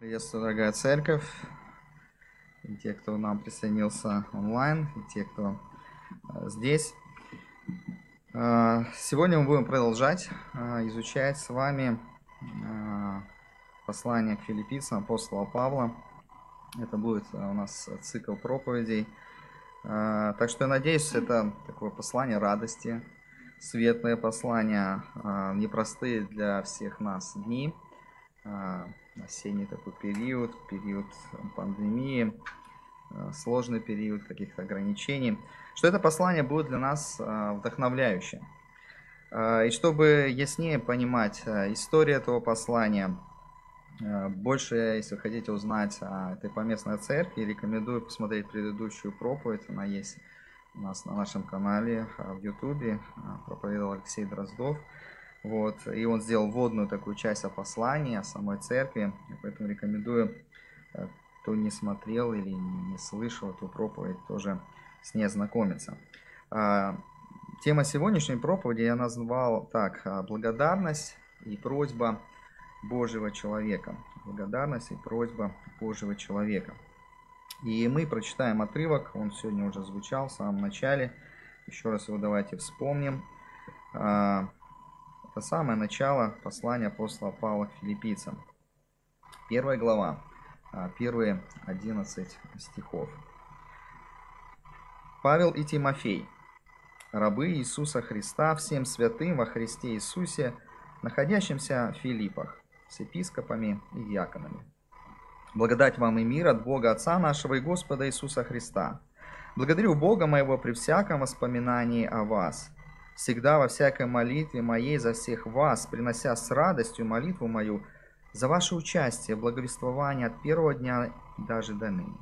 Приветствую, дорогая церковь, и те, кто нам присоединился онлайн, и те, кто э, здесь. Э, сегодня мы будем продолжать э, изучать с вами послание к филиппийцам апостола Павла. Это будет у нас цикл проповедей. Так что я надеюсь, это такое послание радости, светлое послание, непростые для всех нас дни – осенний такой период, период пандемии, э, сложный период каких-то ограничений, что это послание будет для нас э, вдохновляющим. Э, и чтобы яснее понимать историю этого послания, больше, если вы хотите узнать о этой поместной церкви, рекомендую посмотреть предыдущую проповедь. Она есть у нас на нашем канале в Ютубе. Проповедовал Алексей Дроздов. Вот, и он сделал вводную такую часть о послании, о самой церкви. Поэтому рекомендую, э, кто не смотрел или не слышал эту проповедь, тоже с ней ознакомиться. А, тема сегодняшней проповеди я назвал так, а, благодарность и просьба Божьего человека. Благодарность и просьба Божьего человека. И мы прочитаем отрывок, он сегодня уже звучал в самом начале. Еще раз его давайте вспомним. Это самое начало послания апостола Павла к филиппийцам. Первая глава, а, первые 11 стихов. Павел и Тимофей, рабы Иисуса Христа, всем святым во Христе Иисусе, находящимся в Филиппах, с епископами и диаконами. Благодать вам и мир от Бога Отца нашего и Господа Иисуса Христа. Благодарю Бога моего при всяком воспоминании о вас – всегда во всякой молитве моей за всех вас, принося с радостью молитву мою за ваше участие в благовествовании от первого дня даже до ныне.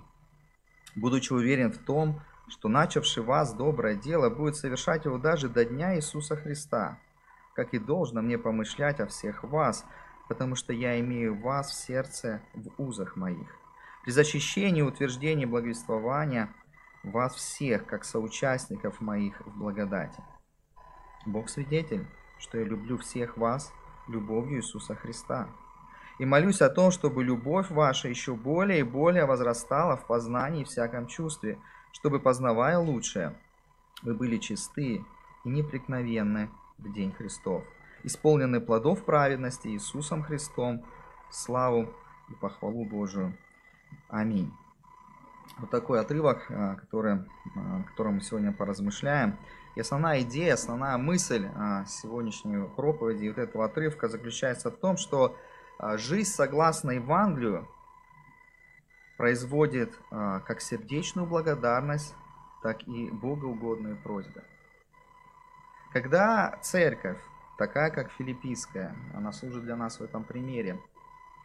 Будучи уверен в том, что начавший вас доброе дело будет совершать его даже до дня Иисуса Христа, как и должно мне помышлять о всех вас, потому что я имею вас в сердце в узах моих. При защищении и утверждении благовествования вас всех, как соучастников моих в благодати. Бог свидетель, что я люблю всех вас любовью Иисуса Христа. И молюсь о том, чтобы любовь ваша еще более и более возрастала в познании и всяком чувстве, чтобы, познавая лучшее, вы были чисты и неприкновенны в день Христов, исполнены плодов праведности Иисусом Христом, славу и похвалу Божию. Аминь. Вот такой отрывок, э, который, э, о котором мы сегодня поразмышляем. И основная идея, основная мысль а, сегодняшней проповеди и вот этого отрывка заключается в том, что а, жизнь согласно Евангелию производит а, как сердечную благодарность, так и богоугодные просьбы. Когда церковь, такая как филиппийская, она служит для нас в этом примере,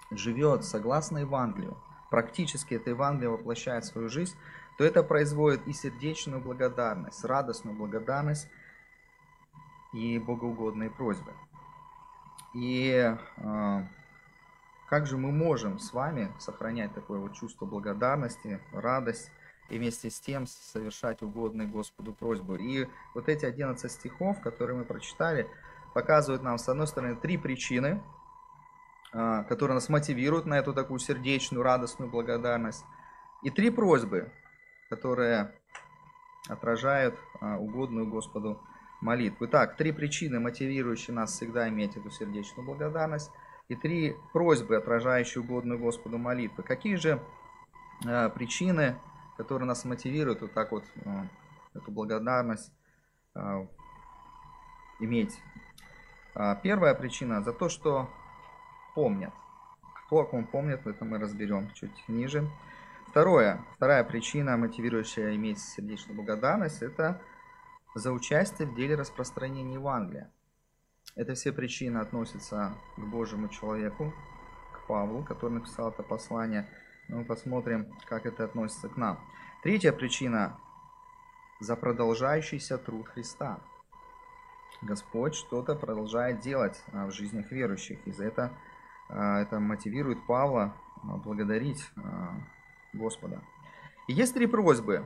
живет согласно Евангелию, практически это Евангелие воплощает свою жизнь, то это производит и сердечную благодарность, радостную благодарность и богоугодные просьбы. И э, как же мы можем с вами сохранять такое вот чувство благодарности, радость и вместе с тем совершать угодные Господу просьбу. И вот эти 11 стихов, которые мы прочитали, показывают нам, с одной стороны, три причины, которые нас мотивируют на эту такую сердечную, радостную благодарность, и три просьбы, которые отражают а, угодную Господу молитву. Итак, три причины, мотивирующие нас всегда иметь эту сердечную благодарность, и три просьбы, отражающие угодную Господу молитву. Какие же а, причины, которые нас мотивируют вот так вот а, эту благодарность иметь? Первая причина за то, что помнят. Кто о ком помнит, это мы разберем чуть ниже. Второе, вторая причина, мотивирующая иметь сердечную благодарность, это за участие в деле распространения Евангелия. Это все причины относятся к Божьему человеку, к Павлу, который написал это послание. Мы посмотрим, как это относится к нам. Третья причина – за продолжающийся труд Христа. Господь что-то продолжает делать а, в жизнях верующих. И за это, а, это мотивирует Павла а, благодарить Господа. И есть три просьбы.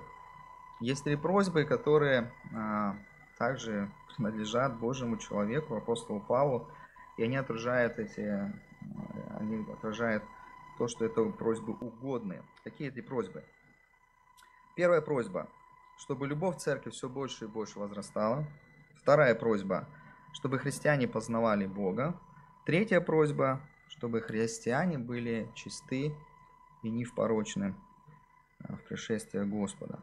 Есть три просьбы, которые а, также принадлежат Божьему человеку, апостолу Павлу, и они отражают эти, они отражают то, что это просьбы угодные. Какие эти просьбы? Первая просьба, чтобы любовь церкви все больше и больше возрастала. Вторая просьба, чтобы христиане познавали Бога. Третья просьба, чтобы христиане были чисты и не впорочны а, в пришествие Господа.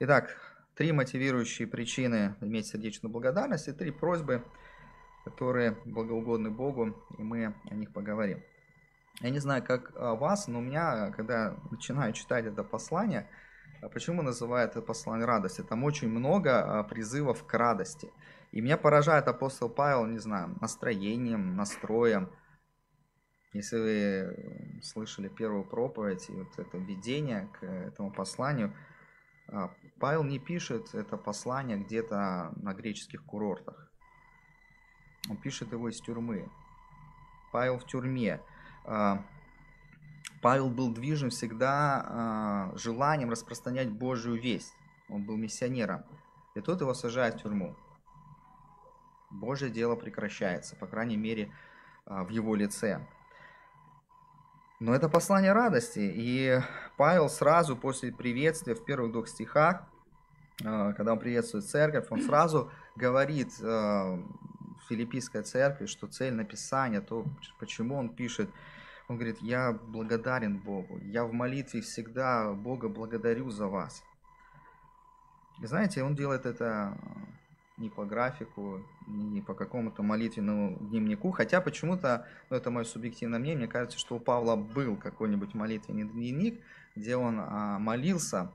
Итак, три мотивирующие причины иметь сердечную благодарность и три просьбы, которые благоугодны Богу, и мы о них поговорим. Я не знаю, как вас, но у меня, когда начинаю читать это послание, а почему называют это послание радости? Там очень много а, призывов к радости. И меня поражает апостол Павел, не знаю, настроением, настроем. Если вы слышали первую проповедь и вот это введение к этому посланию, а, Павел не пишет это послание где-то на греческих курортах. Он пишет его из тюрьмы. Павел в тюрьме. А, Павел был движим всегда а, желанием распространять Божию весть. Он был миссионером. И тут его сажают в тюрьму. Божье дело прекращается, по крайней мере, в его лице. Но это послание радости. И Павел сразу после приветствия в первых двух стихах, когда он приветствует церковь, он сразу говорит филиппийской церкви, что цель написания, то почему он пишет, он говорит, я благодарен Богу, я в молитве всегда Бога благодарю за вас. И знаете, он делает это не по графику, не по какому-то молитвенному дневнику, хотя почему-то, ну это мое субъективное мнение, мне кажется, что у Павла был какой-нибудь молитвенный дневник, где он а, молился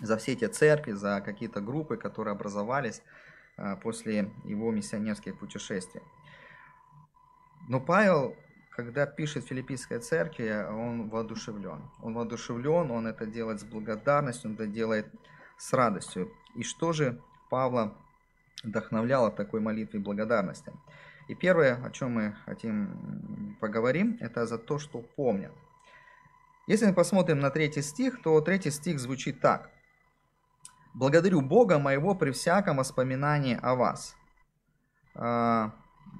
за все эти церкви, за какие-то группы, которые образовались а, после его миссионерских путешествий. Но Павел когда пишет филиппийская церкви, он воодушевлен. Он воодушевлен, он это делает с благодарностью, он это делает с радостью. И что же Павла вдохновляло такой молитве благодарности? И первое, о чем мы хотим поговорим, это за то, что помнят. Если мы посмотрим на третий стих, то третий стих звучит так. «Благодарю Бога моего при всяком воспоминании о вас». А,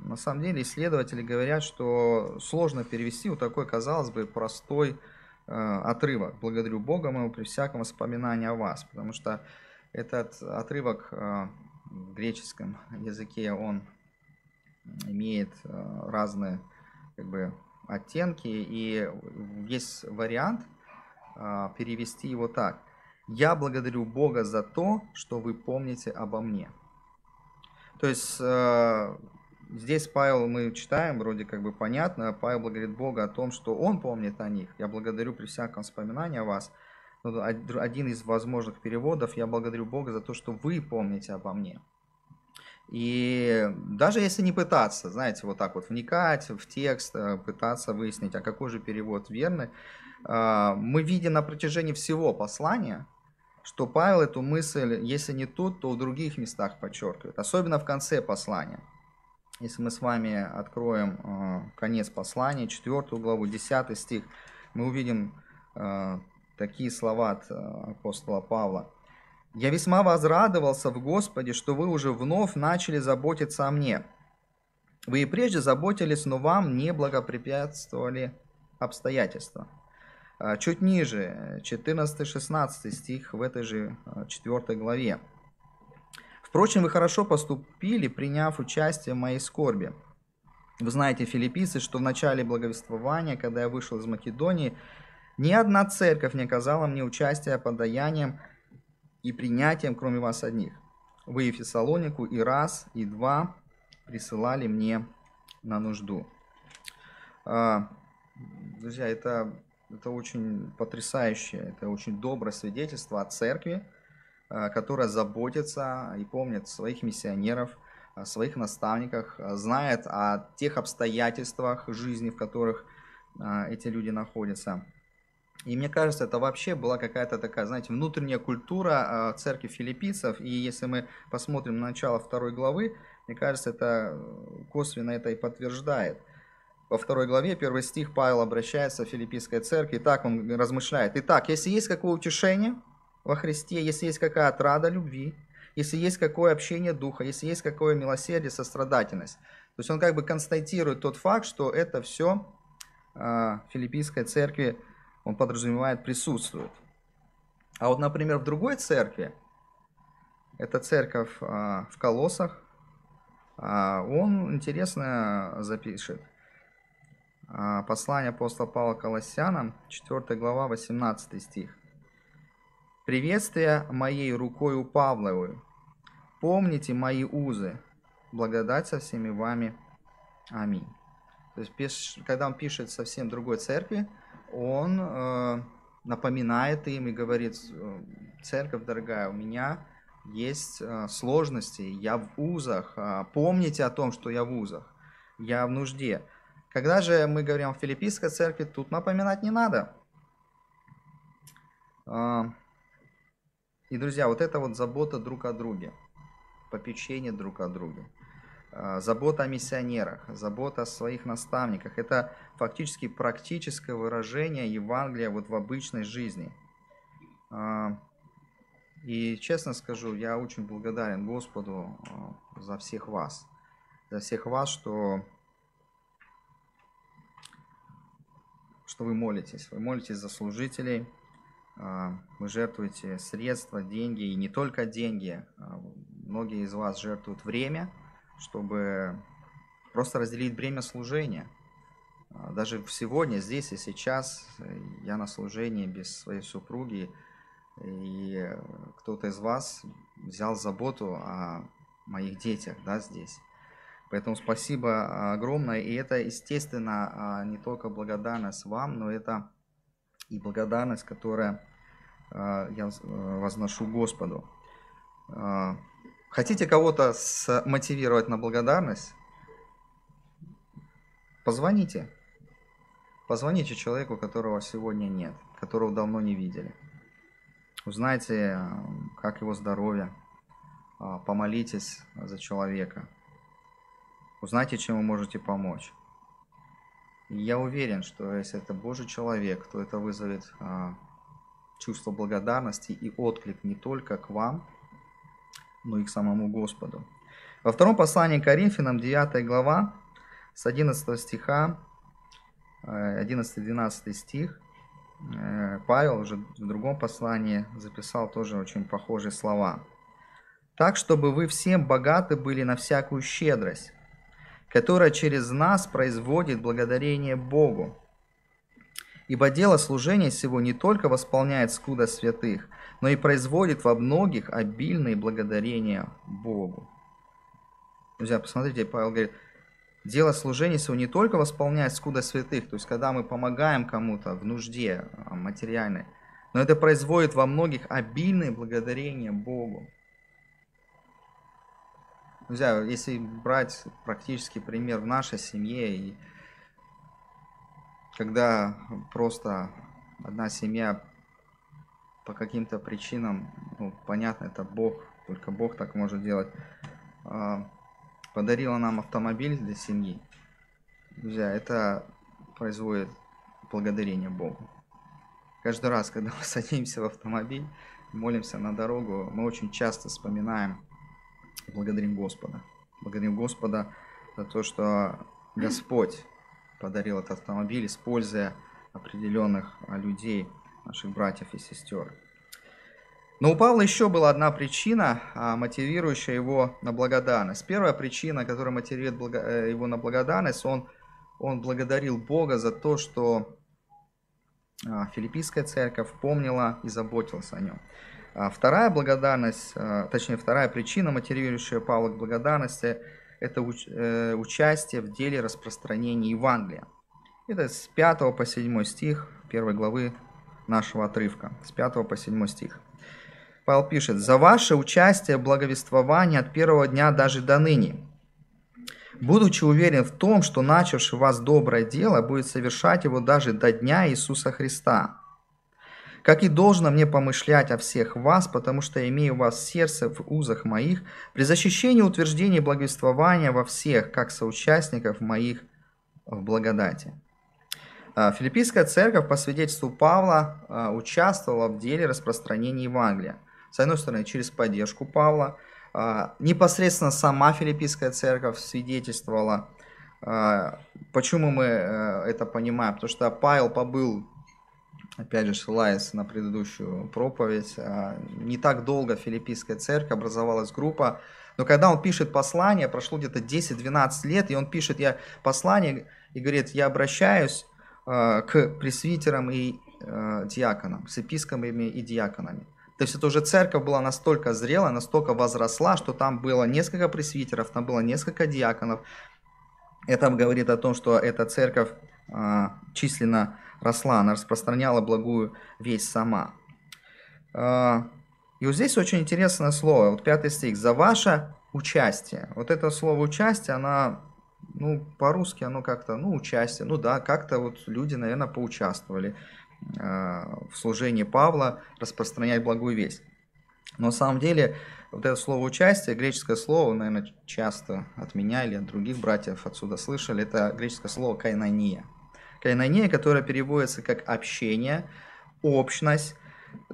на самом деле исследователи говорят, что сложно перевести вот такой, казалось бы, простой э, отрывок. Благодарю Бога моему при всяком воспоминании о вас. Потому что этот отрывок э, в греческом языке, он имеет э, разные как бы, оттенки. И есть вариант э, перевести его так. «Я благодарю Бога за то, что вы помните обо мне». То есть э, Здесь Павел мы читаем, вроде как бы понятно, Павел благодарит Бога о том, что Он помнит о них. Я благодарю при всяком воспоминании о вас. Один из возможных переводов, я благодарю Бога за то, что вы помните обо мне. И даже если не пытаться, знаете, вот так вот вникать в текст, э, пытаться выяснить, а какой же перевод верный, э, мы видим на протяжении всего послания, что Павел эту мысль, если не тут, то в других местах подчеркивает, особенно в конце послания. Если мы с вами откроем э, конец послания, 4 главу, 10 стих, мы увидим такие слова от э, апостола Павла. «Я весьма возрадовался в Господе, что вы уже вновь начали заботиться о мне. Вы и прежде заботились, но вам не благопрепятствовали обстоятельства». Чуть ниже, 14-16 стих в этой же 4 главе. Впрочем, вы хорошо поступили, приняв участие в моей скорби. Вы знаете, филиппийцы, что в начале благовествования, когда я вышел из Македонии, ни одна церковь не оказала мне участия подаянием и принятием, кроме вас одних. Вы и Фессалонику и раз, и два присылали мне на нужду. А, друзья, это, это очень потрясающее, это очень доброе свидетельство о церкви, Э, которая заботится и помнит своих миссионеров, своих наставниках, знает о тех обстоятельствах жизни, в которых э, эти люди находятся. И мне кажется, это вообще была какая-то такая, знаете, внутренняя культура церкви филиппийцев. И если мы посмотрим на начало второй главы, мне кажется, это косвенно это и подтверждает. Во второй главе, первый стих, Павел обращается в филиппийской церкви, и так он размышляет. Итак, если есть какое утешение – во Христе, если есть какая отрада любви, если есть какое общение духа, если есть какое милосердие, сострадательность. То есть он как бы констатирует тот факт, что это все филиппийской церкви, он подразумевает присутствует. А вот, например, в другой церкви, это церковь в Колосах, он интересно запишет. Послание апостола Павла Колоссянам, 4 глава, 18 стих. «Приветствие моей рукою Павловой, помните мои узы, благодать со всеми вами. Аминь». То есть, когда он пишет совсем другой церкви, он э, напоминает им и говорит, «Э, церковь дорогая, у меня есть э, сложности, я в узах, э, помните о том, что я в узах, я в нужде. Когда же мы говорим о филиппийской церкви, тут напоминать не надо. А, и, друзья, вот это вот забота друг о друге, попечение друг о друге, а, забота о миссионерах, забота о своих наставниках. Это фактически практическое выражение Евангелия вот в обычной жизни. А, и честно скажу, я очень благодарен Господу за всех вас, за всех вас, что что вы молитесь. Вы молитесь за служителей, а, вы жертвуете средства, деньги, и не только деньги. Многие из вас жертвуют время, чтобы просто разделить бремя служения. А, даже сегодня, здесь и сейчас я на служении без своей супруги, и кто-то из вас взял заботу о моих детях да, здесь. Поэтому спасибо огромное. И это, естественно, а, не только благодарность вам, но это и благодарность, которая а, я э, возношу Господу. Хотите кого-то мотивировать на благодарность? Позвоните. Позвоните человеку, которого сегодня нет, которого давно не видели. Узнайте, как его здоровье. Помолитесь за человека. Узнайте, чем вы можете помочь. И я уверен, что если это Божий человек, то это вызовет а, чувство благодарности и отклик не только к вам, но и к самому Господу. Во втором послании к Коринфянам, 9 глава, с 11 стиха, 11-12 э, стих, э, Павел уже в другом послании записал тоже очень похожие слова. «Так, чтобы вы всем богаты были на всякую щедрость, которая через нас производит благодарение Богу. Ибо дело служения сего не только восполняет скуда святых, но и производит во многих обильные благодарения Богу. Друзья, посмотрите, Павел говорит, дело служения сего не только восполняет скуда святых, то есть когда мы помогаем кому-то в нужде а, материальной, но это производит во многих обильные благодарения Богу. Друзья, если брать практический пример в нашей семье, и когда просто одна семья по каким-то причинам, ну, понятно, это Бог, только Бог так может делать, а, подарила нам автомобиль для семьи. Друзья, это производит благодарение Богу. Каждый раз, когда мы садимся в автомобиль, молимся на дорогу, мы очень часто вспоминаем благодарим Господа. Благодарим Господа за то, что Господь подарил этот автомобиль, используя определенных а, людей, наших братьев и сестер. Но у Павла еще была одна причина, а, мотивирующая его на благодарность. Первая причина, которая мотивирует э, его на благодарность, он, он благодарил Бога за то, что а, филиппийская церковь помнила и заботилась о нем. Вторая благодарность, точнее вторая причина, мотивирующая Павла к благодарности, это э, участие в деле распространения Евангелия. Это с 5 по 7 стих 1 главы нашего отрывка, с 5 по 7 стих. Павел пишет, «За ваше участие в благовествовании от первого дня даже до ныне, будучи уверен в том, что начавший вас доброе дело будет совершать его даже до дня Иисуса Христа» как и должно мне помышлять о всех вас, потому что имею вас сердце в узах моих, при защищении утверждения благовествования во всех, как соучастников моих в благодати». А, Филиппийская церковь, по свидетельству Павла, а, участвовала в деле распространения Евангелия. С одной стороны, через поддержку Павла, а, непосредственно сама Филиппийская церковь свидетельствовала Почему мы это понимаем? Потому что Павел побыл опять же, ссылаясь на предыдущую проповедь, не так долго филиппийская церковь образовалась группа, но когда он пишет послание, прошло где-то 10-12 лет, и он пишет я послание и говорит, я обращаюсь э, к пресвитерам и э, диаконам, с епископами и диаконами. То есть это уже церковь была настолько зрелая, настолько возросла, что там было несколько пресвитеров, там было несколько диаконов. Это говорит о том, что эта церковь численно росла, она распространяла благую весть сама. Э, и вот здесь очень интересное слово, вот пятый стих. «За ваше участие». Вот это слово «участие», оно, ну, по-русски оно как-то, ну, участие, ну да, как-то вот люди, наверное, поучаствовали э, в служении Павла, распространять благую весть. Но на самом деле вот это слово «участие», греческое слово, наверное, часто от меня или от других братьев отсюда слышали, это греческое слово «кайнания». Кайнания, которое переводится как «общение», «общность»,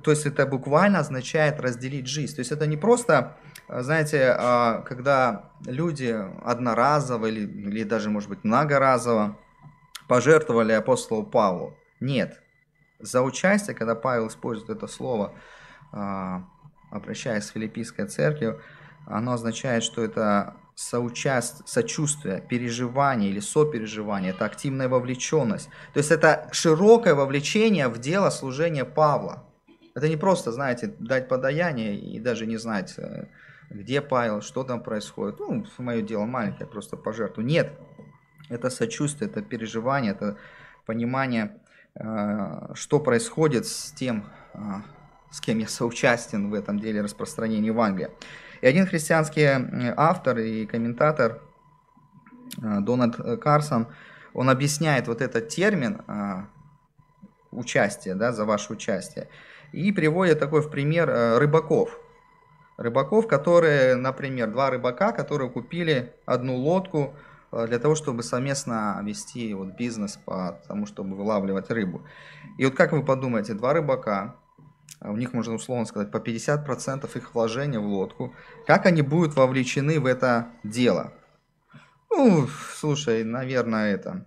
то есть это буквально означает разделить жизнь. То есть это не просто, знаете, а, когда люди одноразово или, или даже, может быть, многоразово пожертвовали апостолу Павлу. Нет. За участие, когда Павел использует это слово, а, обращаясь к филиппийской церкви, оно означает, что это соучаст... сочувствие, переживание или сопереживание, это активная вовлеченность. То есть это широкое вовлечение в дело служения Павла. Это не просто, знаете, дать подаяние и даже не знать, э, где Павел, что там происходит. Ну, мое дело маленькое, просто пожертвую. Нет, это сочувствие, это переживание, это понимание, э, что происходит с тем, э, с кем я соучастен в этом деле распространения Евангелия. И один христианский автор и комментатор Дональд Карсон, он объясняет вот этот термин участие, да, за ваше участие. И приводит такой в пример э, рыбаков. Рыбаков, которые, например, два рыбака, которые купили одну лодку э, для того, чтобы совместно вести вот бизнес по тому, чтобы вылавливать рыбу. И вот как вы подумаете, два рыбака, у них можно условно сказать по 50% их вложения в лодку, как они будут вовлечены в это дело? Ну, слушай, наверное, это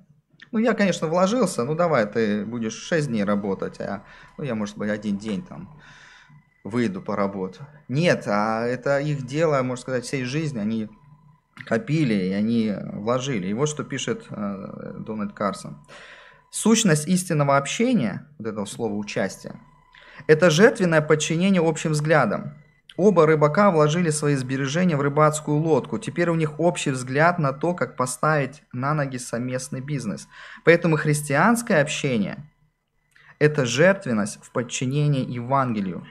ну, я, конечно, вложился, ну, давай, ты будешь 6 дней работать, а ну, я, может быть, один день там выйду по работе. Нет, а это их дело, можно сказать, всей жизни, они копили, и они вложили. И вот что пишет э, Дональд Карсон. Сущность истинного общения, вот этого слова участие, это жертвенное подчинение общим взглядам. Оба рыбака вложили свои сбережения в рыбацкую лодку. Теперь у них общий взгляд на то, как поставить на ноги совместный бизнес. Поэтому христианское общение – это жертвенность в подчинении Евангелию.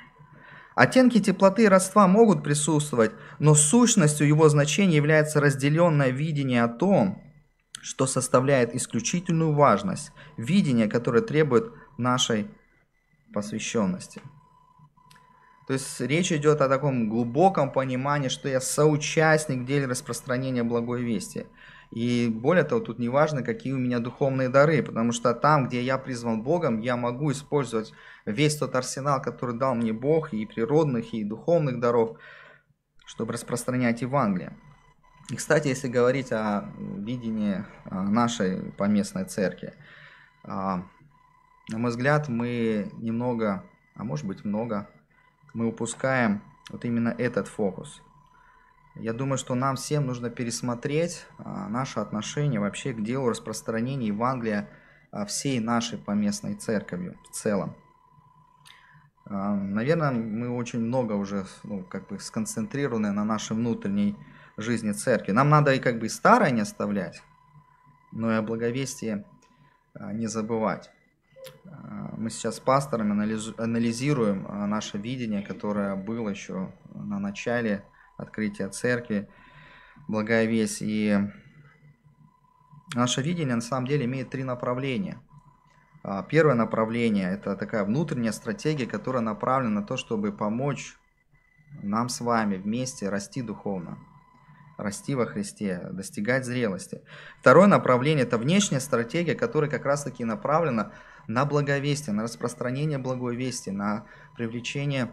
Оттенки теплоты и родства могут присутствовать, но сущностью его значения является разделенное видение о том, что составляет исключительную важность, видение, которое требует нашей посвященности. То есть речь идет о таком глубоком понимании, что я соучастник в деле распространения благой вести. И более того, тут не важно, какие у меня духовные дары, потому что там, где я призван Богом, я могу использовать весь тот арсенал, который дал мне Бог, и природных, и духовных даров, чтобы распространять Евангелие. И, кстати, если говорить о видении а, нашей поместной церкви, а, на мой взгляд, мы немного, а может быть много, мы упускаем вот именно этот фокус. Я думаю, что нам всем нужно пересмотреть а, наше отношение вообще к делу распространения Евангелия а, всей нашей поместной церковью в целом. А, наверное, мы очень много уже ну, как бы сконцентрированы на нашей внутренней жизни церкви. Нам надо и как бы старое не оставлять, но и о благовестии не забывать. А, мы сейчас с пастором анализируем а, наше видение, которое было еще на начале открытия церкви, благая весть. И наше видение на самом деле имеет три направления. А, первое направление – это такая внутренняя стратегия, которая направлена на то, чтобы помочь нам с вами вместе расти духовно, расти во Христе, достигать зрелости. Второе направление – это внешняя стратегия, которая как раз-таки направлена на благовестие, на распространение благой вести, на привлечение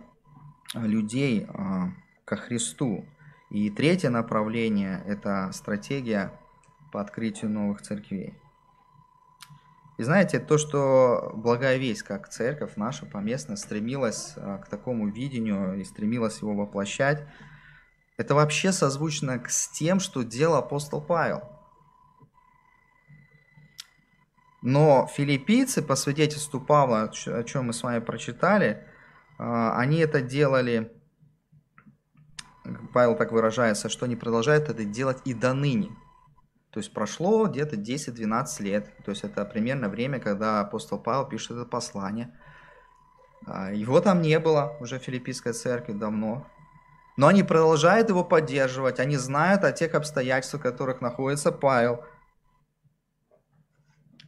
а, людей а, ко Христу. И третье направление – это стратегия по открытию новых церквей. И знаете, то, что благая весть, как церковь наша поместная, стремилась а, к такому видению и стремилась его воплощать, это вообще созвучно с тем, что делал апостол Павел. Но филиппийцы, по свидетельству Павла, о чем мы с вами прочитали, а, они это делали, Павел так выражается, что они продолжают это делать и до ныне. То есть прошло где-то 10-12 лет. То есть это примерно время, когда апостол Павел пишет это послание. А, его там не было уже в филиппийской церкви давно. Но они продолжают его поддерживать. Они знают о тех обстоятельствах, в которых находится Павел.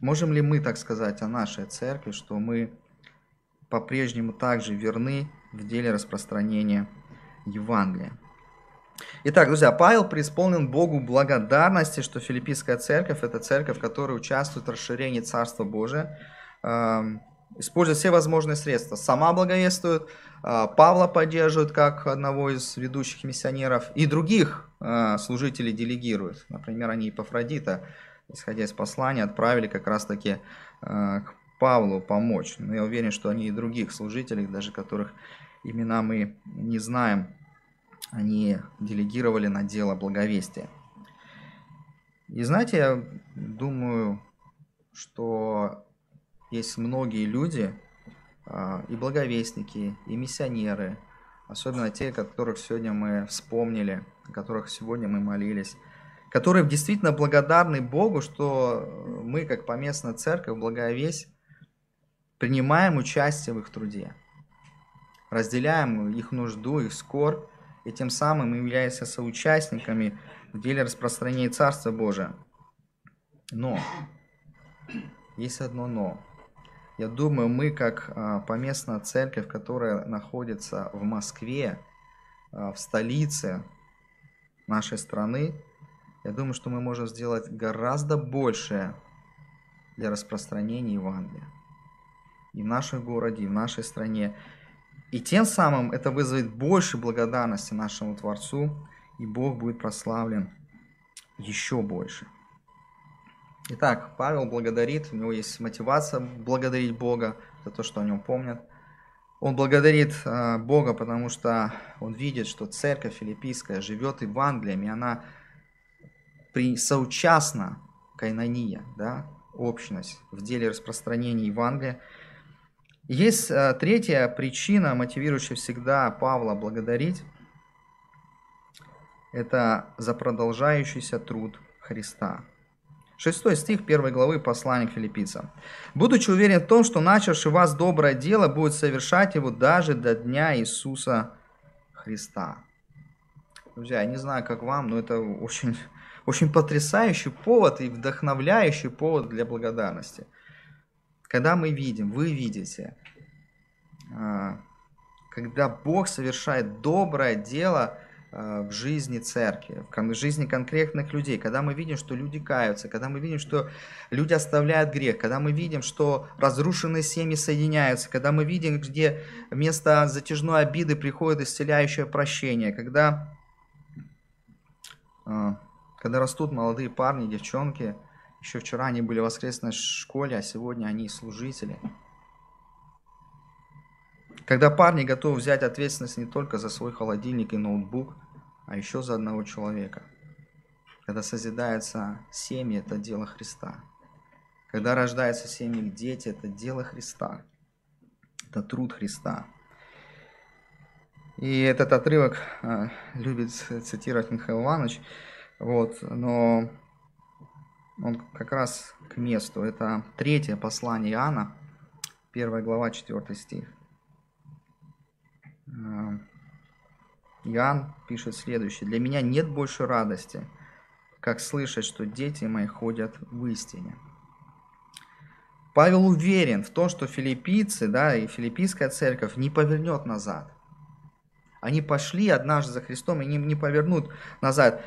Можем ли мы так сказать о нашей церкви, что мы по-прежнему также верны в деле распространения Евангелия? Итак, друзья, Павел преисполнен Богу благодарности, что филиппийская церковь – это церковь, которая участвует в расширении Царства Божия, эм, использует все возможные средства. Сама благовествует, э, Павла поддерживает как одного из ведущих миссионеров, и других э, служителей делегирует. Например, они Епафродита, исходя из послания, отправили как раз-таки э, к Павлу помочь. Но я уверен, что они и других служителей, даже которых имена мы не знаем, они делегировали на дело благовестия. И знаете, я думаю, что есть многие люди, а, и благовестники, и миссионеры, особенно те, которых сегодня мы вспомнили, о которых сегодня мы молились, которые действительно благодарны Богу, что мы, как поместная церковь, благовесть, принимаем участие в их труде, разделяем их нужду, их скорбь, и тем самым являемся соучастниками в деле распространения Царства Божия. Но, есть одно но. Я думаю, мы как а, поместная церковь, которая находится в Москве, а, в столице нашей страны, я думаю, что мы можем сделать гораздо больше для распространения Евангелия. И в нашем городе, и в нашей стране. И тем самым это вызовет больше благодарности нашему Творцу, и Бог будет прославлен еще больше. Итак, Павел благодарит, у него есть мотивация благодарить Бога за то, что о нем помнят. Он благодарит э, Бога, потому что он видит, что церковь филиппийская живет Евангелием, и она при, соучастна, кайнония, да, общность в деле распространения Евангелия. Есть э, третья причина, мотивирующая всегда Павла благодарить. Это за продолжающийся труд Христа. Шестой стих первой главы послания к филиппийцам. «Будучи уверен в том, что начавший вас доброе дело будет совершать его даже до дня Иисуса Христа». Друзья, я не знаю, как вам, но это очень, очень потрясающий повод и вдохновляющий повод для благодарности – когда мы видим, вы видите, а, когда Бог совершает доброе дело а, в жизни церкви, в жизни конкретных людей, когда мы видим, что люди каются, когда мы видим, что люди оставляют грех, когда мы видим, что разрушенные семьи соединяются, когда мы видим, где вместо затяжной обиды приходит исцеляющее прощение, когда, когда растут молодые парни, девчонки – еще вчера они были в воскресной школе, а сегодня они служители. Когда парни готовы взять ответственность не только за свой холодильник и ноутбук, а еще за одного человека. Когда созидаются семьи, это дело Христа. Когда рождаются семьи, дети, это дело Христа. Это труд Христа. И этот отрывок э, любит цитировать Михаил Иванович. Вот, но он как раз к месту. Это третье послание Иоанна, первая глава, 4 стих. Э, Иоанн пишет следующее. «Для меня нет больше радости, как слышать, что дети мои ходят в истине». Павел уверен в том, что филиппийцы, да, и филиппийская церковь не повернет назад. Они пошли однажды за Христом и не, не повернут назад.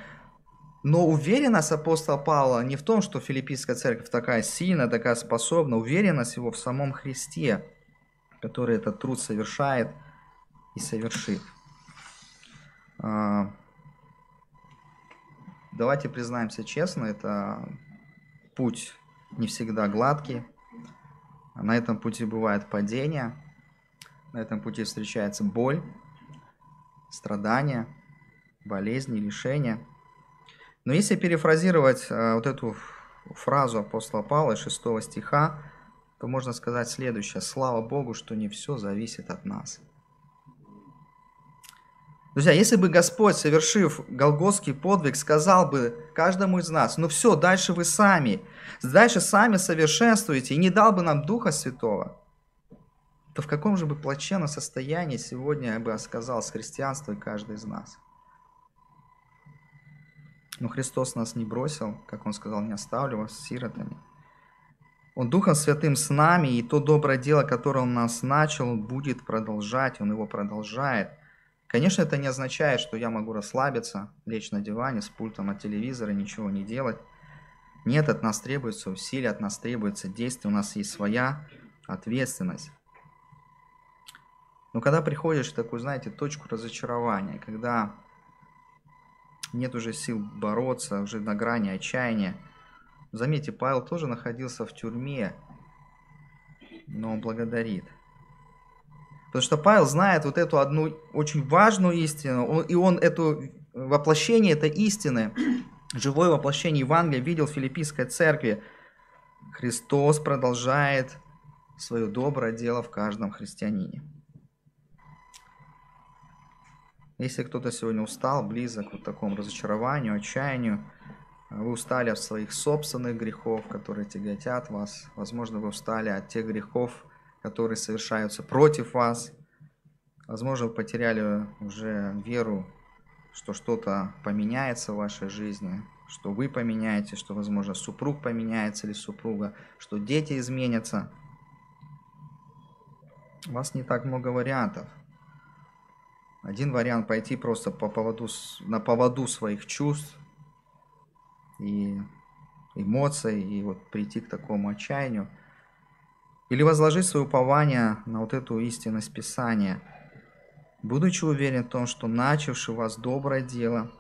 Но уверенность апостола Павла не в том, что филиппийская церковь такая сильная, такая способна. Уверенность его в самом Христе, который этот труд совершает и совершит. А, давайте признаемся честно, это путь не всегда гладкий. На этом пути бывает падение, на этом пути встречается боль, страдания, болезни, лишения. Но если перефразировать э, вот эту фразу апостола Павла 6 стиха, то можно сказать следующее. Слава Богу, что не все зависит от нас. Друзья, если бы Господь, совершив Голгофский подвиг, сказал бы каждому из нас, ну все, дальше вы сами, дальше сами совершенствуете, и не дал бы нам Духа Святого, то в каком же бы плачевном состоянии сегодня, я бы сказал, с христианством каждый из нас? Но Христос нас не бросил, как Он сказал, не оставлю вас сиротами. Он Духом Святым с нами, и то доброе дело, которое Он нас начал, будет продолжать, Он его продолжает. Конечно, это не означает, что я могу расслабиться, лечь на диване с пультом от телевизора, ничего не делать. Нет, от нас требуется усилие, от нас требуется действие, у нас есть своя ответственность. Но когда приходишь в такую, знаете, точку разочарования, когда нет уже сил бороться, уже на грани отчаяния, Заметьте, Павел тоже находился в тюрьме, но он благодарит. Потому что Павел знает вот эту одну очень важную истину, и он эту воплощение этой истины, живое воплощение Евангелия видел в Филиппийской церкви. Христос продолжает свое доброе дело в каждом христианине. Если кто-то сегодня устал, близок вот такому разочарованию, отчаянию, вы устали от своих собственных грехов, которые тяготят вас. Возможно, вы устали от тех грехов, которые совершаются против вас. Возможно, вы потеряли уже веру, что что-то поменяется в вашей жизни, что вы поменяетесь, что, возможно, супруг поменяется или супруга, что дети изменятся. У вас не так много вариантов. Один вариант пойти просто по поводу, на поводу своих чувств, и эмоций, и вот прийти к такому отчаянию. Или возложить свое упование на вот эту истинность Писания, будучи уверен в том, что начавший вас доброе дело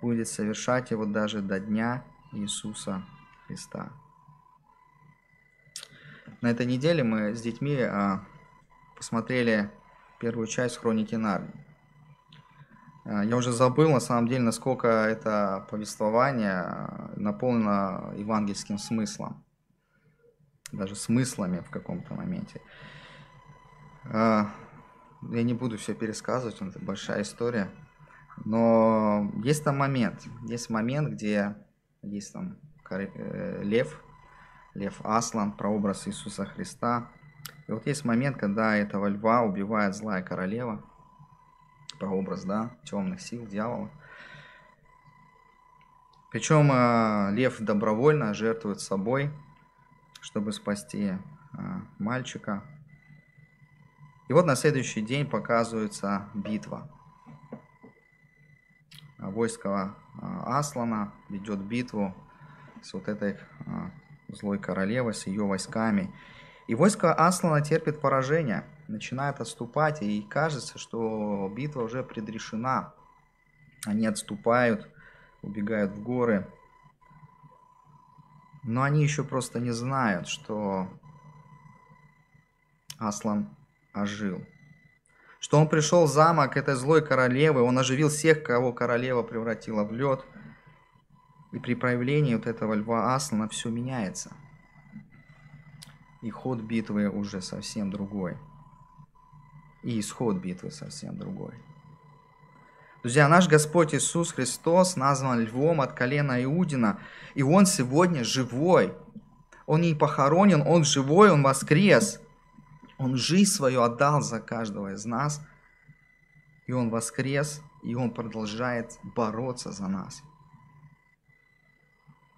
будет совершать его даже до дня Иисуса Христа. На этой неделе мы с детьми а, посмотрели первую часть Хроники Нарнии. А, я уже забыл, на самом деле, насколько это повествование а, наполнено евангельским смыслом. Даже смыслами в каком-то моменте. А, я не буду все пересказывать, это большая история. Но есть там момент. Есть момент, где есть там э, лев, лев Аслан, прообраз Иисуса Христа. И вот есть момент, когда этого льва убивает злая королева – прообраз, да, темных сил, дьявола. Причем э, лев добровольно жертвует собой, чтобы спасти э, мальчика. И вот на следующий день показывается битва. Войско э, Аслана ведет битву с вот этой э, злой королевой, с ее войсками. И войско Аслана терпит поражение – начинают отступать, и кажется, что битва уже предрешена. Они отступают, убегают в горы. Но они еще просто не знают, что Аслан ожил. Что он пришел в замок этой злой королевы, он оживил всех, кого королева превратила в лед. И при проявлении вот этого льва Аслана все меняется. И ход битвы уже совсем другой и исход битвы совсем другой. Друзья, наш Господь Иисус Христос назван львом от колена Иудина, и Он сегодня живой. Он не похоронен, Он живой, Он воскрес. Он жизнь свою отдал за каждого из нас, и Он воскрес, и Он продолжает бороться за нас.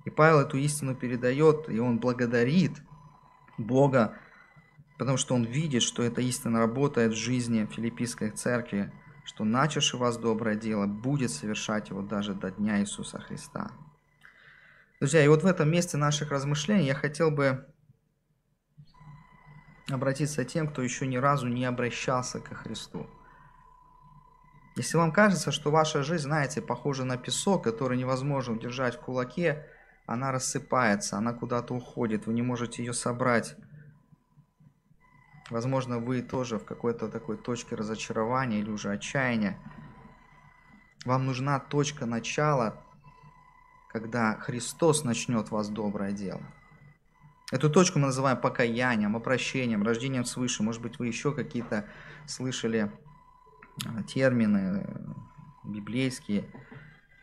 И Павел эту истину передает, и он благодарит Бога потому что он видит, что эта истина работает в жизни филиппийской церкви, что начавший вас доброе дело будет совершать его даже до дня Иисуса Христа. Друзья, и вот в этом месте наших размышлений я хотел бы обратиться тем, кто еще ни разу не обращался ко Христу. Если вам кажется, что ваша жизнь, знаете, похожа на песок, который невозможно удержать в кулаке, она рассыпается, она куда-то уходит, вы не можете ее собрать. Возможно, вы тоже в какой-то такой точке разочарования или уже отчаяния. Вам нужна точка начала, когда Христос начнет вас доброе дело. Эту точку мы называем покаянием, опрощением, рождением свыше. Может быть, вы еще какие-то слышали а, термины э, библейские.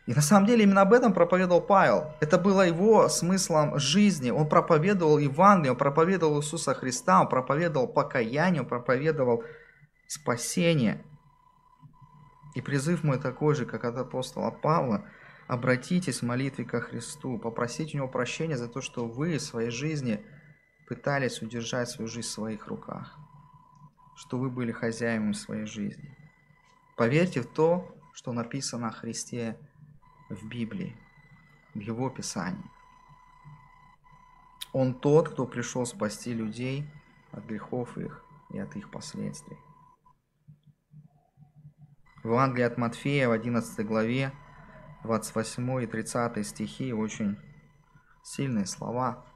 И на самом деле именно об этом проповедовал Павел. Это было его смыслом жизни. Он проповедовал Евангелие, он проповедовал Иисуса Христа, он проповедовал покаяние, он проповедовал спасение. И призыв мой такой же, как от апостола Павла, обратитесь в молитве ко Христу, попросите у Него прощения за то, что вы в своей жизни пытались удержать свою жизнь в своих руках, что вы были хозяевами своей жизни. Поверьте в то, что написано о Христе в Библии, в Его Писании. Он тот, кто пришел спасти людей от грехов их и от их последствий. В Евангелии от Матфея в 11 главе 28 и 30 стихи очень сильные слова,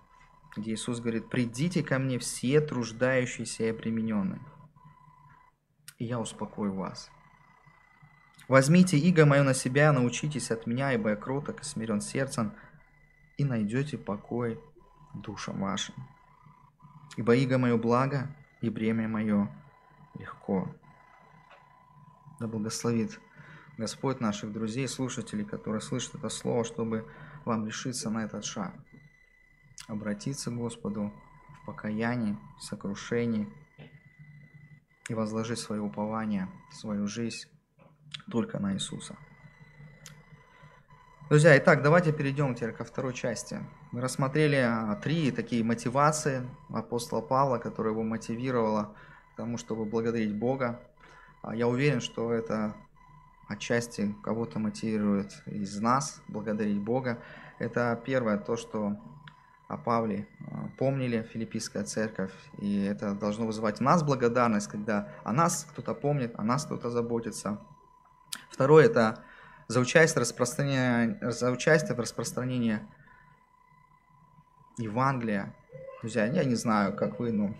где Иисус говорит, «Придите ко мне все труждающиеся и обремененные, и я успокою вас. Возьмите иго мое на себя, научитесь от меня, ибо я кроток и смирен сердцем, и найдете покой душам вашим. Ибо иго мое благо, и бремя мое легко. Да благословит Господь наших друзей, слушателей, которые слышат это слово, чтобы вам решиться на этот шаг. Обратиться к Господу в покаянии, в сокрушении и возложить свое упование, свою жизнь только на Иисуса. Друзья, итак, давайте перейдем теперь ко второй части. Мы рассмотрели а, три такие мотивации апостола Павла, которая его мотивировала к тому, чтобы благодарить Бога. А, я уверен, что это отчасти кого-то мотивирует из нас благодарить Бога. Это первое, то, что о Павле а, помнили Филиппийская церковь, и это должно вызывать в нас благодарность, когда о нас кто-то помнит, о нас кто-то заботится. Второе – это за участие, распространение, за участие в распространении Евангелия. Друзья, я не знаю, как вы, но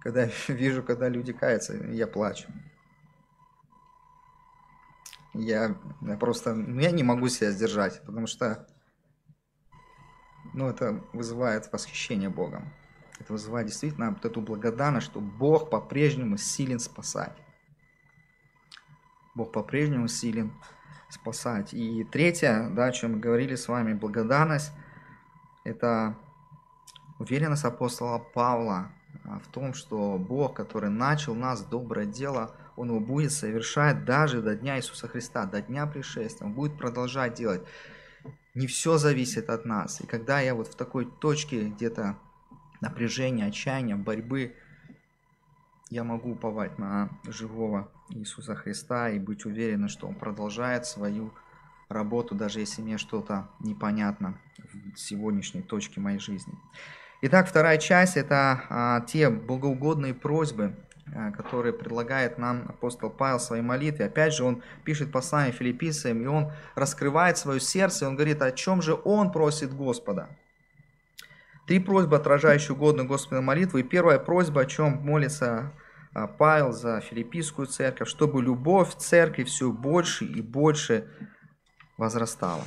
когда вижу, когда люди каются, я плачу. Я, я просто, ну, я не могу себя сдержать, потому что, ну, это вызывает восхищение Богом. Это вызывает действительно вот эту благодарность, что Бог по-прежнему силен спасать. Бог по-прежнему силен спасать. И третье, да, о чем мы говорили с вами, благодарность, это уверенность апостола Павла а, в том, что Бог, который начал нас доброе дело, Он его будет совершать даже до дня Иисуса Христа, до дня пришествия. Он будет продолжать делать. Не все зависит от нас. И когда я вот в такой точке где-то напряжения, отчаяния, борьбы, я могу уповать на живого Иисуса Христа и быть уверенным, что Он продолжает свою работу, даже если мне что-то непонятно в сегодняшней точке моей жизни. Итак, вторая часть – это а, те богоугодные просьбы, а, которые предлагает нам апостол Павел в своей молитве. Опять же, он пишет послание филиппийцам, и он раскрывает свое сердце, и он говорит, о чем же он просит Господа. Три просьбы, отражающие угодную Господу молитву. И первая просьба, о чем молится Павел за филиппийскую церковь, чтобы любовь церкви все больше и больше возрастала.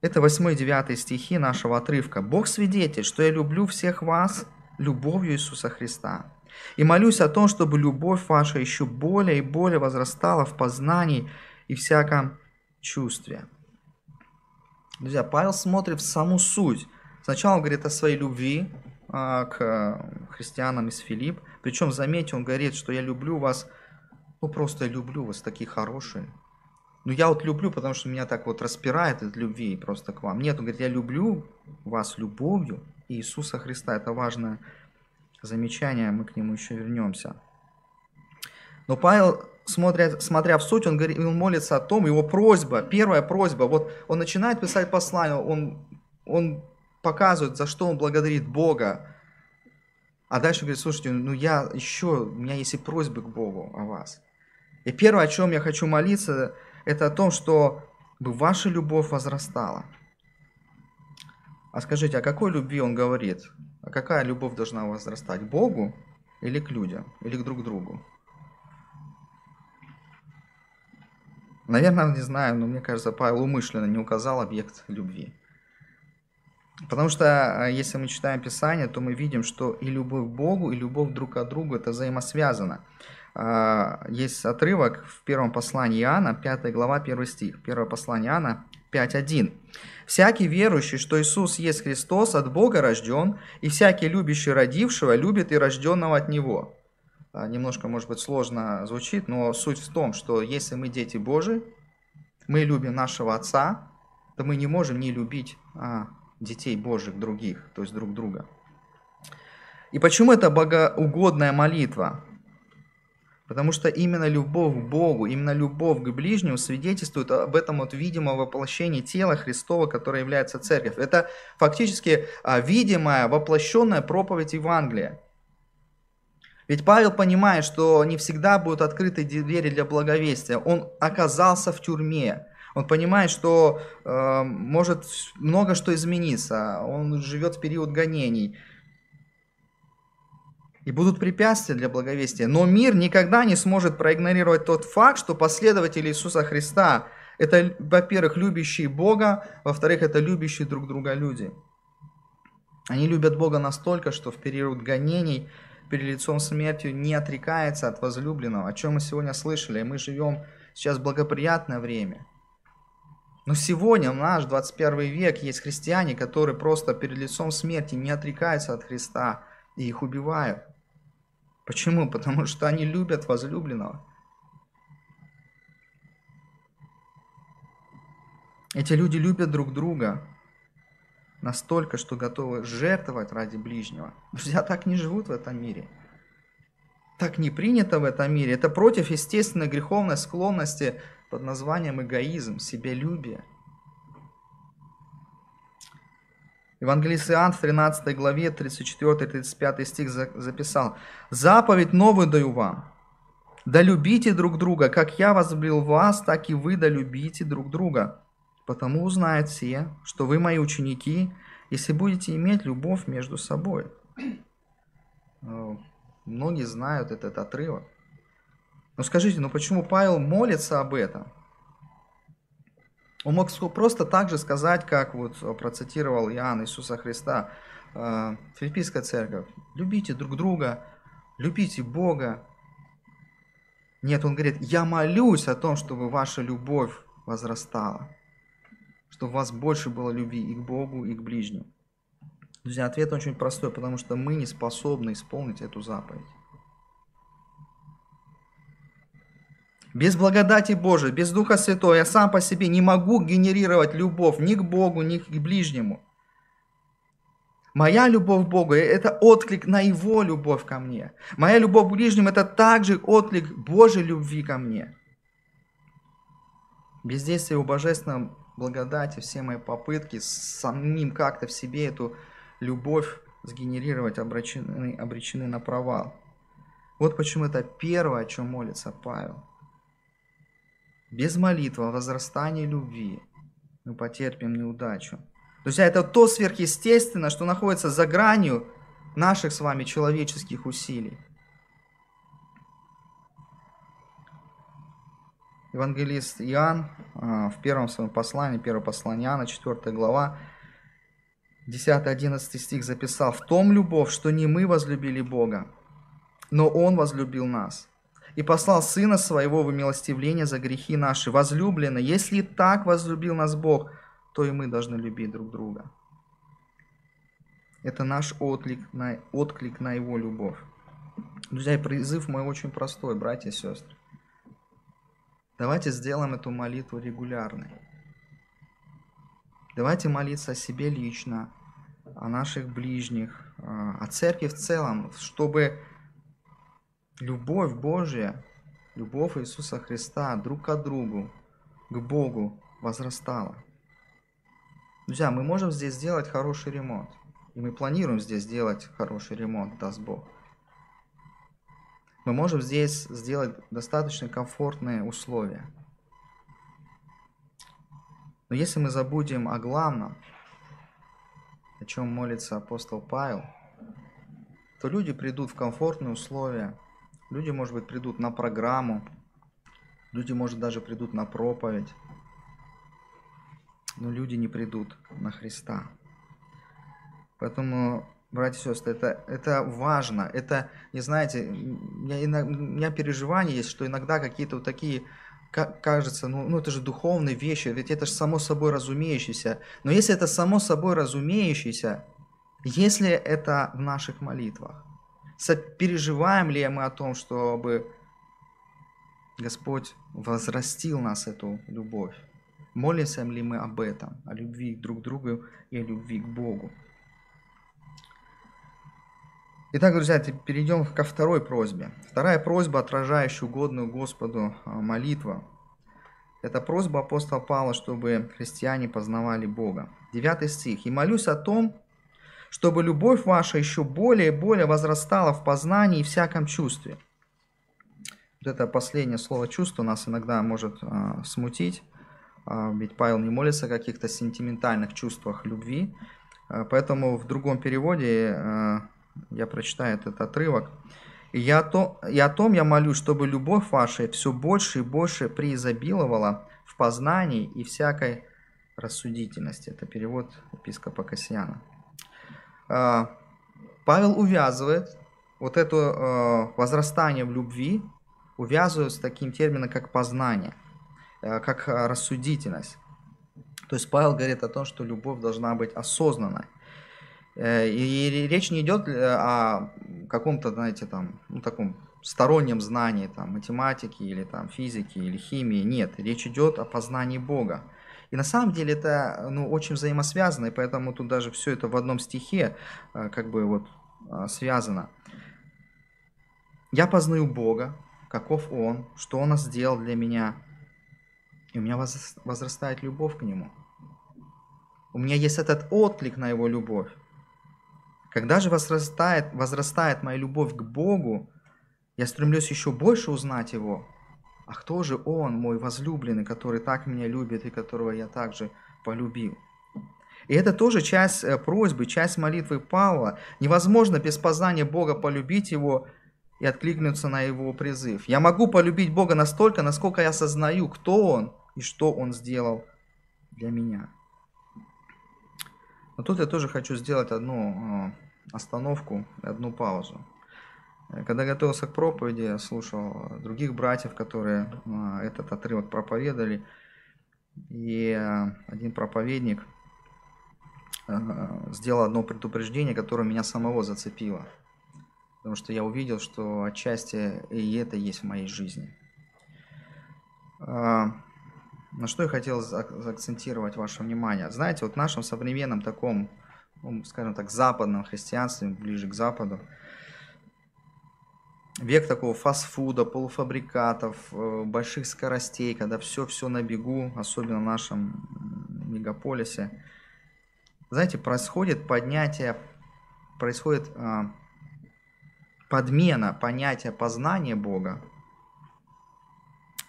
Это 8 и 9 стихи нашего отрывка. «Бог свидетель, что я люблю всех вас любовью Иисуса Христа. И молюсь о том, чтобы любовь ваша еще более и более возрастала в познании и всяком чувстве». Друзья, Павел смотрит в саму суть. Сначала он говорит о своей любви а, к христианам из Филипп, причем, заметьте, он говорит, что я люблю вас, ну просто я люблю вас, такие хорошие. Ну я вот люблю, потому что меня так вот распирает от любви просто к вам. Нет, он говорит, я люблю вас любовью Иисуса Христа. Это важное замечание, мы к нему еще вернемся. Но Павел, смотря, смотря в суть, он, говорит, он молится о том, его просьба, первая просьба, вот он начинает писать послание, он, он показывает, за что он благодарит Бога, а дальше говорит, слушайте, ну я еще, у меня есть и просьбы к Богу о вас. И первое, о чем я хочу молиться, это о том, что бы ваша любовь возрастала. А скажите, о какой любви он говорит? А какая любовь должна возрастать? К Богу или к людям? Или к друг другу? Наверное, не знаю, но мне кажется, Павел умышленно не указал объект любви. Потому что а, если мы читаем Писание, то мы видим, что и любовь к Богу, и любовь друг к другу это взаимосвязано. А, есть отрывок в первом послании Иоанна, 5 глава, 1 стих. Первое послание Иоанна 5.1. «Всякий верующий, что Иисус есть Христос, от Бога рожден, и всякий любящий родившего любит и рожденного от Него». А, немножко, может быть, сложно звучит, но суть в том, что если мы дети Божии, мы любим нашего Отца, то мы не можем не любить детей Божьих других, то есть друг друга. И почему это богоугодная молитва? Потому что именно любовь к Богу, именно любовь к ближнему свидетельствует об этом вот видимом воплощении тела Христова, которое является церковь. Это фактически а, видимая, воплощенная проповедь Евангелия. Ведь Павел понимает, что не всегда будут открыты двери для благовестия. Он оказался в тюрьме. Он понимает, что э, может много что измениться. Он живет в период гонений. И будут препятствия для благовестия. Но мир никогда не сможет проигнорировать тот факт, что последователи Иисуса Христа – это, во-первых, любящие Бога, во-вторых, это любящие друг друга люди. Они любят Бога настолько, что в период гонений – перед лицом смерти не отрекается от возлюбленного, о чем мы сегодня слышали. Мы живем сейчас в благоприятное время. Но сегодня, в наш 21 век, есть христиане, которые просто перед лицом смерти не отрекаются от Христа и их убивают. Почему? Потому что они любят возлюбленного. Эти люди любят друг друга настолько, что готовы жертвовать ради ближнего. Друзья так не живут в этом мире. Так не принято в этом мире. Это против естественной греховной склонности под названием эгоизм, себялюбие. Евангелист Иоанн в 13 главе 34-35 стих записал. «Заповедь новую даю вам, да любите друг друга, как я возлюбил вас, так и вы да любите друг друга. Потому узнают все, что вы мои ученики, если будете иметь любовь между собой. Э, многие знают этот отрывок. Но скажите, ну почему Павел молится об этом? Он мог просто так же сказать, как вот процитировал Иоанн Иисуса Христа, э, Филиппийская церковь. Любите друг друга, любите Бога. Нет, он говорит, я молюсь о том, чтобы ваша любовь возрастала чтобы у вас больше было любви и к Богу, и к ближнему? Друзья, ответ очень простой, потому что мы не способны исполнить эту заповедь. Без благодати Божией, без Духа Святого я сам по себе не могу генерировать любовь ни к Богу, ни к ближнему. Моя любовь к Богу – это отклик на Его любовь ко мне. Моя любовь к ближнему – это также отклик Божьей любви ко мне. Бездействие у Божественного благодати, все мои попытки самим как-то в себе эту любовь сгенерировать обречены, обречены на провал. Вот почему это первое, о чем молится Павел. Без молитвы о любви мы потерпим неудачу. Друзья, это то сверхъестественное, что находится за гранью наших с вами человеческих усилий. евангелист Иоанн а, в первом своем послании, первое послание Иоанна, 4 глава, 10-11 стих записал, «В том любовь, что не мы возлюбили Бога, но Он возлюбил нас, и послал Сына Своего в милостивление за грехи наши. Возлюбленные, если так возлюбил нас Бог, то и мы должны любить друг друга». Это наш отклик на, отклик на Его любовь. Друзья, призыв мой очень простой, братья и сестры. Давайте сделаем эту молитву регулярной. Давайте молиться о себе лично, о наших ближних, а, о церкви в целом, чтобы любовь Божья, любовь Иисуса Христа друг к другу, к Богу возрастала. Друзья, мы можем здесь сделать хороший ремонт. И мы планируем здесь сделать хороший ремонт, даст Бог. мы можем здесь сделать достаточно комфортные условия. Но если мы забудем о главном, о чем молится апостол Павел, то люди придут в комфортные условия, люди, может быть, придут на программу, люди, может, даже придут на проповедь, но люди не придут на Христа. Поэтому, братья и сестры, это, это важно. Это, не знаете, у меня, переживание есть, что иногда какие-то вот такие кажется, ну, ну это же духовные вещи, ведь это же само собой разумеющееся. Но если это само собой разумеющееся, если это в наших молитвах, переживаем ли мы о том, чтобы Господь возрастил нас эту любовь? Молимся ли мы об этом, о любви друг к другу и о любви к Богу? Итак, друзья, перейдем ко второй просьбе. Вторая просьба, отражающая угодную Господу а, молитва. Это просьба апостола Павла, чтобы христиане познавали Бога. Девятый стих. «И молюсь о том, чтобы любовь ваша еще более и более возрастала в познании и всяком чувстве». Вот это последнее слово «чувство» нас иногда может а, смутить, а, ведь Павел не молится о каких-то сентиментальных чувствах любви, а, поэтому в другом переводе а, я прочитаю этот отрывок. «И, я то, и о том я молюсь, чтобы любовь ваша все больше и больше преизобиловала в познании и всякой рассудительности». Это перевод епископа Кассиана. А, Павел увязывает вот это а, возрастание в любви, увязывает с таким термином, как познание, а, как рассудительность. То есть Павел говорит о том, что любовь должна быть осознанной. Э, и речь не идет э, о каком-то, знаете, там, ну, таком стороннем знании, там, математики или там, физики или химии. Нет, речь идет о познании Бога. И на самом деле это ну, очень взаимосвязано, и поэтому тут даже все это в одном стихе э, как бы вот связано. Я познаю Бога, каков Он, что Он сделал для меня, и у меня возрастает любовь к Нему. У меня есть этот отклик на Его любовь. Когда же возрастает, возрастает моя любовь к Богу, я стремлюсь еще больше узнать Его. А кто же Он, мой возлюбленный, который так меня любит и которого я также полюбил? И это тоже часть э, просьбы, часть молитвы Павла. Невозможно без познания Бога полюбить Его и откликнуться на Его призыв. Я могу полюбить Бога настолько, насколько я осознаю, кто Он и что Он сделал для меня. Но тут я тоже хочу сделать одну а, остановку, одну паузу. Когда готовился к проповеди, слушал других братьев, которые а, этот отрывок проповедовали. И а, один проповедник сделал одно предупреждение, которое меня самого зацепило. Потому что я увидел, что отчасти и это есть в моей жизни. На что я хотел заакцентировать ваше внимание. Знаете, вот в нашем современном таком, ну, скажем так, западном христианстве, ближе к Западу, век такого фастфуда, полуфабрикатов, э, больших скоростей, когда все-все на бегу, особенно в нашем мегаполисе, знаете, происходит поднятие, происходит а, подмена понятия познания Бога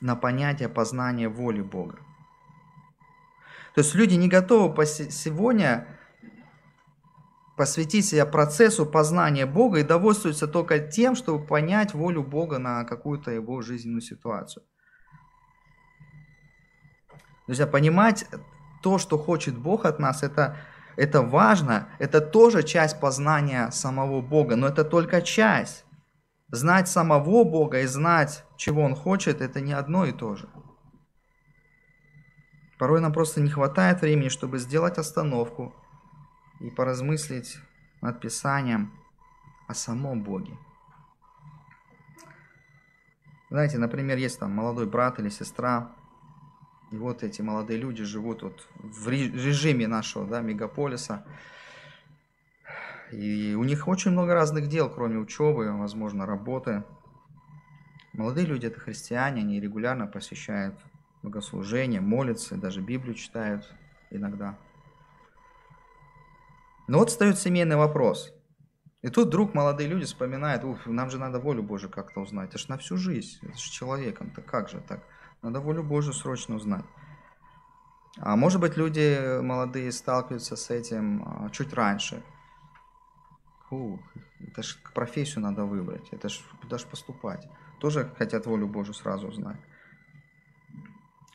на понятие познания воли Бога. То есть люди не готовы сегодня посвятить себя процессу познания Бога и довольствуются только тем, чтобы понять волю Бога на какую-то его жизненную ситуацию. Друзья, понимать то, что хочет Бог от нас, это, это важно, это тоже часть познания самого Бога, но это только часть. Знать самого Бога и знать, чего Он хочет, это не одно и то же. Порой нам просто не хватает времени, чтобы сделать остановку и поразмыслить над Писанием о самом Боге. Знаете, например, есть там молодой брат или сестра, и вот эти молодые люди живут вот в режиме нашего да, мегаполиса, и у них очень много разных дел, кроме учебы, возможно, работы. Молодые люди – это христиане, они регулярно посещают богослужения, молятся, даже Библию читают иногда. Но вот встает семейный вопрос. И тут вдруг молодые люди вспоминают, ух, нам же надо волю Божию как-то узнать. Это же на всю жизнь, это же человеком-то, как же так? Надо волю Божию срочно узнать. А может быть, люди молодые сталкиваются с этим а, чуть раньше. Фу, это же профессию надо выбрать, это же куда же поступать. Тоже хотят волю Божию сразу узнать.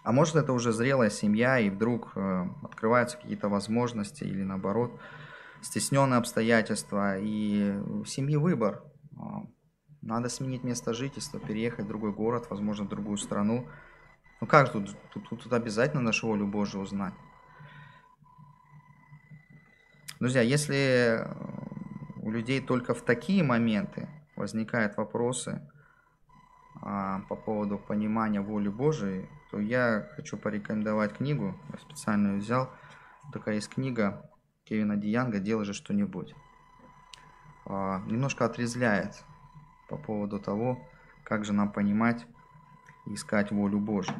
А может это уже зрелая семья, и вдруг э, открываются какие-то возможности, или наоборот, стесненные обстоятельства, и в семье выбор. А, надо сменить место жительства, переехать в другой город, возможно, в другую страну. Ну как тут, тут, тут обязательно нашу волю Божию узнать. Друзья, если э, у людей только в такие моменты возникают вопросы а, по поводу понимания воли Божией, то я хочу порекомендовать книгу, я специально взял. Такая есть книга Кевина Диянга «Делай же что-нибудь». А, немножко отрезляет по поводу того, как же нам понимать искать волю Божию.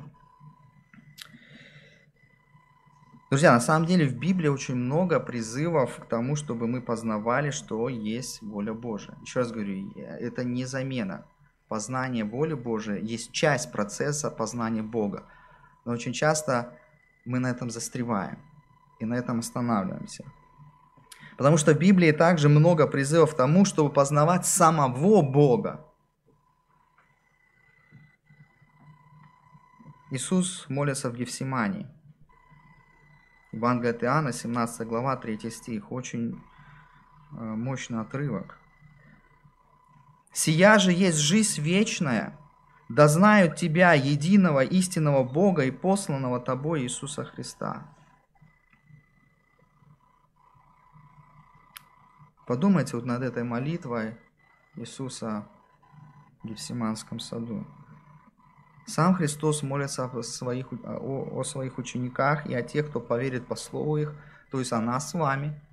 Друзья, на самом деле в Библии очень много призывов к тому, чтобы мы познавали, что есть воля Божия. Еще раз говорю, это не замена познание воли Божией есть часть процесса познания Бога. Но очень часто мы на этом застреваем и на этом останавливаемся. Потому что в Библии также много призывов к тому, чтобы познавать самого Бога. Иисус молится в Гефсимании. Евангелие от Иоанна, 17 глава, 3 стих. Очень э, мощный отрывок. Сия же есть жизнь вечная, да знают Тебя, единого истинного Бога и посланного Тобой Иисуса Христа. Подумайте вот над этой молитвой Иисуса в Гефсиманском саду. Сам Христос молится о своих, о, о своих учениках и о тех, кто поверит по слову их, то есть о нас с вами –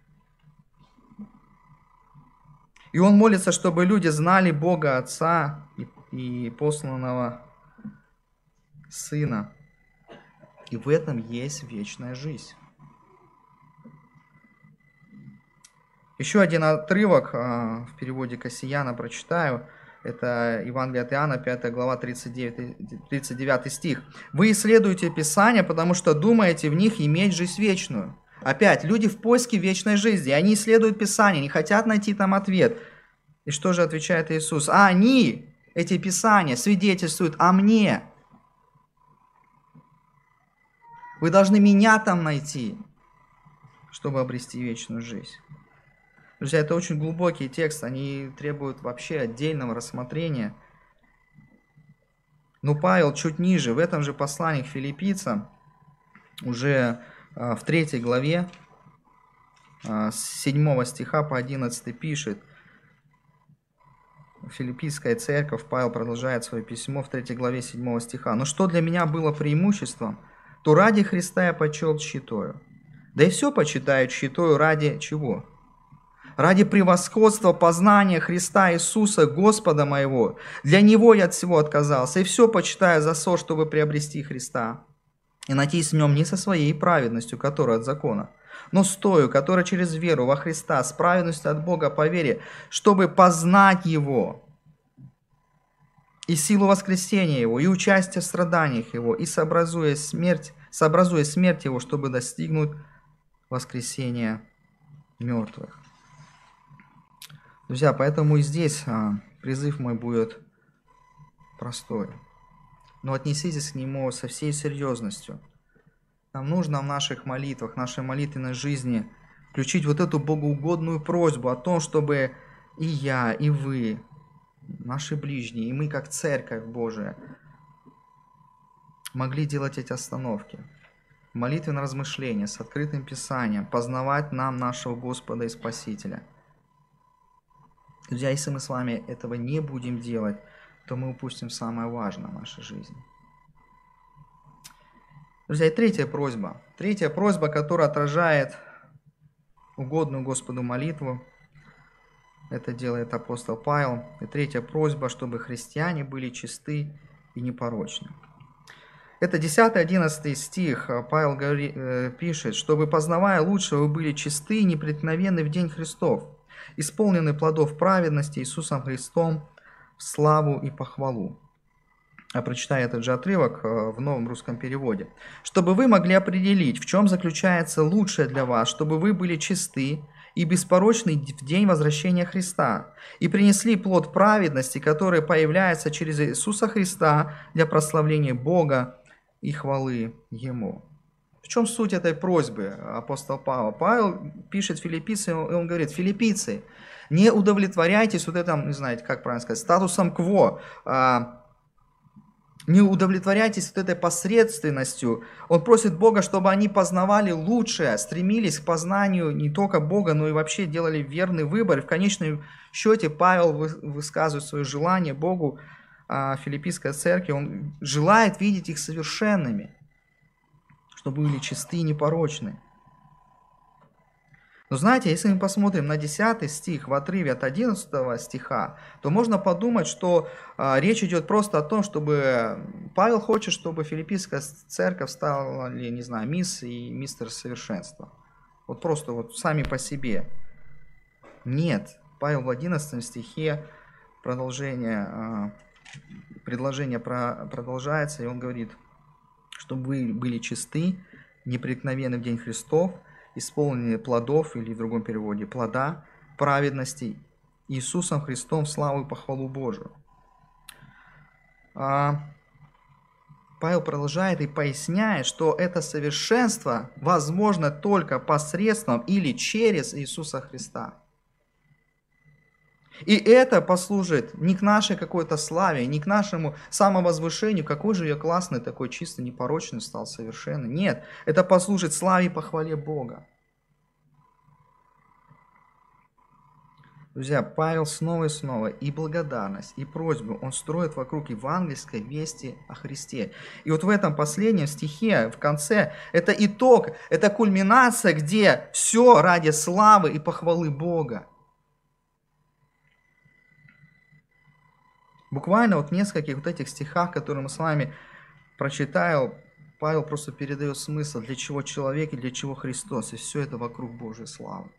и он молится, чтобы люди знали Бога Отца и, и посланного Сына. И в этом есть вечная жизнь. Еще один отрывок а, в переводе Кассияна прочитаю. Это Евангелие от Иоанна, 5 глава, 39, 39 стих. «Вы исследуете Писание, потому что думаете в них иметь жизнь вечную, Опять, люди в поиске вечной жизни, они исследуют Писание, не хотят найти там ответ. И что же отвечает Иисус? А они, эти Писания, свидетельствуют о мне. Вы должны меня там найти, чтобы обрести вечную жизнь. Друзья, это очень глубокий текст, они требуют вообще отдельного рассмотрения. Но Павел чуть ниже, в этом же послании к филиппийцам, уже а, в третьей главе, а, с 7 стиха по 11 пишет, Филиппийская церковь, Павел продолжает свое письмо в 3 главе 7 стиха. «Но что для меня было преимуществом, то ради Христа я почел щитою. Да и все почитают щитою ради чего? Ради превосходства познания Христа Иисуса, Господа моего. Для Него я от всего отказался, и все почитаю за со, чтобы приобрести Христа и надеюсь в нем не со своей праведностью, которая от закона, но с тою, которая через веру во Христа, с праведностью от Бога по вере, чтобы познать Его, и силу воскресения Его, и участие в страданиях Его, и сообразуя смерть, сообразуя смерть Его, чтобы достигнуть воскресения мертвых. Друзья, поэтому и здесь а, призыв мой будет простой но отнеситесь к нему со всей серьезностью. Нам нужно в наших молитвах, нашей молитвенной жизни включить вот эту богоугодную просьбу о том, чтобы и я, и вы, наши ближние, и мы как Церковь Божия могли делать эти остановки. Молитвенное размышление с открытым Писанием, познавать нам нашего Господа и Спасителя. Друзья, если мы с вами этого не будем делать, то мы упустим самое важное в нашей жизни. Друзья, и третья просьба. Третья просьба, которая отражает угодную Господу молитву. Это делает апостол Павел. И третья просьба, чтобы христиане были чисты и непорочны. Это 10-11 стих. Павел говорит, э, пишет, чтобы, познавая лучше, вы были чисты и непреткновенны в день Христов. Исполненный плодов праведности Иисусом Христом в славу и похвалу. Я прочитаю этот же отрывок э, в новом русском переводе. «Чтобы вы могли определить, в чем заключается лучшее для вас, чтобы вы были чисты и беспорочны в день возвращения Христа, и принесли плод праведности, который появляется через Иисуса Христа для прославления Бога и хвалы Ему». Чем суть этой просьбы апостола Павла? Павел пишет филиппийцам, и он говорит, филиппийцы, не удовлетворяйтесь вот этим, не знаете, как правильно сказать, статусом кво, а, не удовлетворяйтесь вот этой посредственностью. Он просит Бога, чтобы они познавали лучшее, стремились к познанию не только Бога, но и вообще делали верный выбор. И в конечном счете Павел высказывает свое желание Богу, а, филиппийской церкви. Он желает видеть их совершенными, чтобы были чисты и непорочны. Но знаете, если мы посмотрим на 10 стих в отрыве от 11 стиха, то можно подумать, что а, речь идет просто о том, чтобы Павел хочет, чтобы филиппийская церковь стала, не знаю, мисс и мистер совершенства. Вот просто вот сами по себе. Нет, Павел в 11 стихе продолжение, а, предложение про, продолжается, и он говорит, чтобы вы были чисты, непреткновенны в день Христов – исполненные плодов, или в другом переводе, плода праведности Иисусом Христом славу и похвалу Божию. А, Павел продолжает и поясняет, что это совершенство возможно только посредством или через Иисуса Христа. И это послужит не к нашей какой-то славе, не к нашему самовозвышению, какой же я классный, такой чистый, непорочный стал, совершенный. Нет, это послужит славе и похвале Бога. Друзья, Павел снова и снова и благодарность, и просьбу он строит вокруг евангельской вести о Христе. И вот в этом последнем стихе, в конце, это итог, это кульминация, где все ради славы и похвалы Бога. Буквально вот в нескольких вот этих стихах, которые мы с вами прочитаем, Павел просто передает смысл, для чего человек и для чего Христос, и все это вокруг Божьей славы.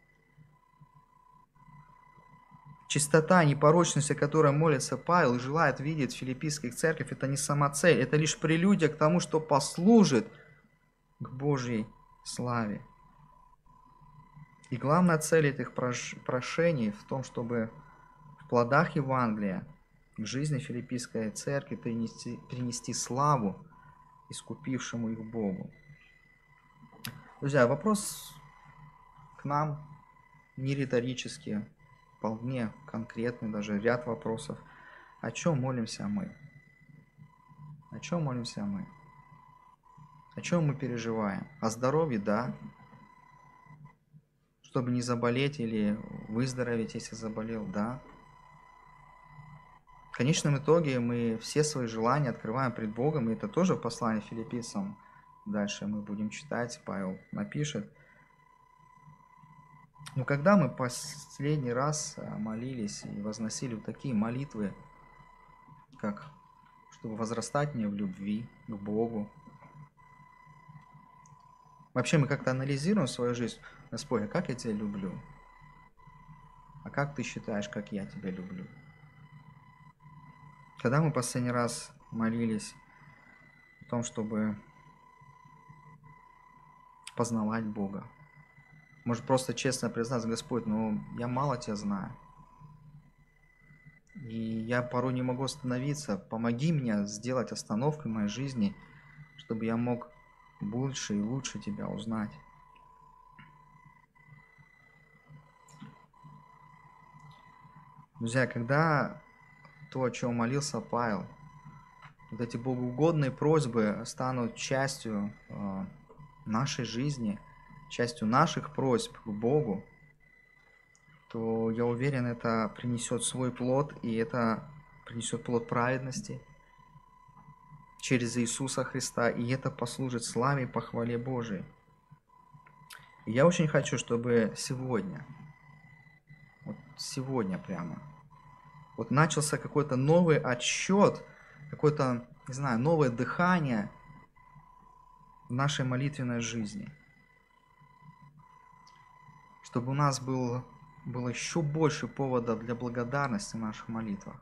Чистота, непорочность, о которой молится Павел и желает видеть в филиппийской церкви, это не сама цель, это лишь прелюдия к тому, что послужит к Божьей славе. И главная цель этих прошений в том, чтобы в плодах Евангелия в жизни филиппийской церкви принести, принести славу искупившему их Богу. Друзья, вопрос к нам не риторический, вполне конкретный, даже ряд вопросов. О чем молимся мы? О чем молимся мы? О чем мы переживаем? О здоровье, да. Чтобы не заболеть или выздороветь, если заболел, да. В конечном итоге мы все свои желания открываем пред Богом, и это тоже послание филиппийцам. Дальше мы будем читать, Павел напишет. Но когда мы последний раз э, молились и возносили вот такие молитвы, как чтобы возрастать мне в любви к Богу, вообще мы как-то анализируем свою жизнь, Господь, а как я тебя люблю? А как ты считаешь, как я тебя люблю? Когда мы последний раз молились о том, чтобы познавать Бога? Может просто честно признаться, Господь, ну я мало тебя знаю. И я порой не могу остановиться. Помоги мне сделать остановку в моей жизни, чтобы я мог больше и лучше тебя узнать. Друзья, когда то, о чем молился Павел. Вот эти богоугодные просьбы станут частью э, нашей жизни, частью наших просьб к Богу, то я уверен, это принесет свой плод, и это принесет плод праведности через Иисуса Христа, и это послужит славе и похвале Божией. И я очень хочу, чтобы сегодня, вот сегодня прямо, вот начался какой-то новый отсчет, какое-то, не знаю, новое дыхание в нашей молитвенной жизни. Чтобы у нас был было еще больше поводов для благодарности в наших молитвах.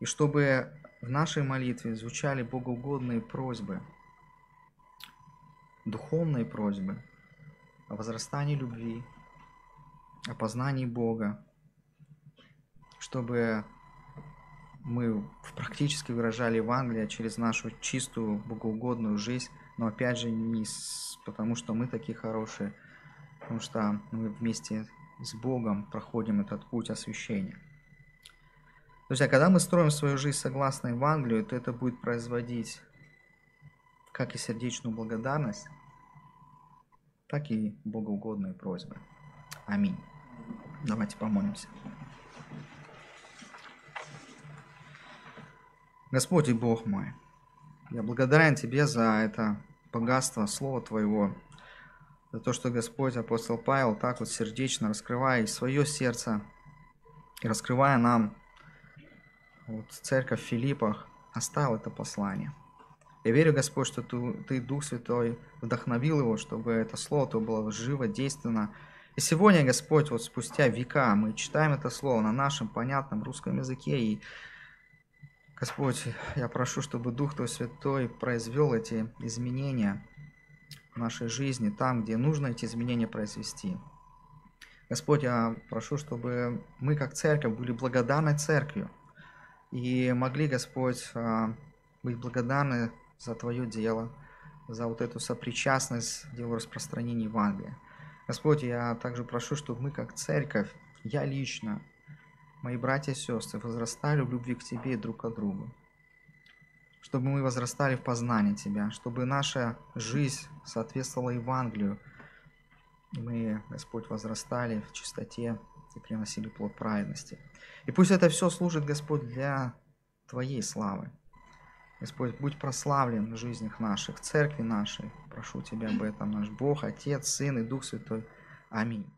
И чтобы в нашей молитве звучали богоугодные просьбы, духовные просьбы о возрастании любви, о познании Бога, чтобы мы практически выражали Евангелие через нашу чистую, богоугодную жизнь, но опять же не потому, что мы такие хорошие, потому что мы вместе с Богом проходим этот путь освящения. Друзья, когда мы строим свою жизнь согласно Евангелию, то это будет производить как и сердечную благодарность, так и богоугодные просьбы. Аминь. Давайте помолимся. Господь и Бог мой, я благодарен Тебе за это богатство Слова Твоего, за то, что Господь, апостол Павел, так вот сердечно раскрывая свое сердце и раскрывая нам вот, церковь в Филиппах, оставил это послание. Я верю, Господь, что Ты, ты, Дух Святой, вдохновил его, чтобы это Слово то было живо, действенно. И сегодня, Господь, вот спустя века мы читаем это Слово на нашем понятном русском языке, и Господь, я прошу, чтобы Дух Твой Святой произвел эти изменения в нашей жизни, там, где нужно эти изменения произвести. Господь, я прошу, чтобы мы, как церковь, были благодарной церковью и могли, Господь, а, быть благодарны за Твое дело, за вот эту сопричастность делу распространения Евангелия. Господь, я также прошу, чтобы мы, как церковь, я лично, мои братья и сестры, возрастали в любви к Тебе и друг к другу. Чтобы мы возрастали в познании Тебя, чтобы наша жизнь соответствовала Евангелию. И мы, Господь, возрастали в чистоте и приносили плод праведности. И пусть это все служит, Господь, для Твоей славы. Господь, будь прославлен в жизнях наших, в церкви нашей. Прошу Тебя об этом, наш Бог, Отец, Сын и Дух Святой. Аминь.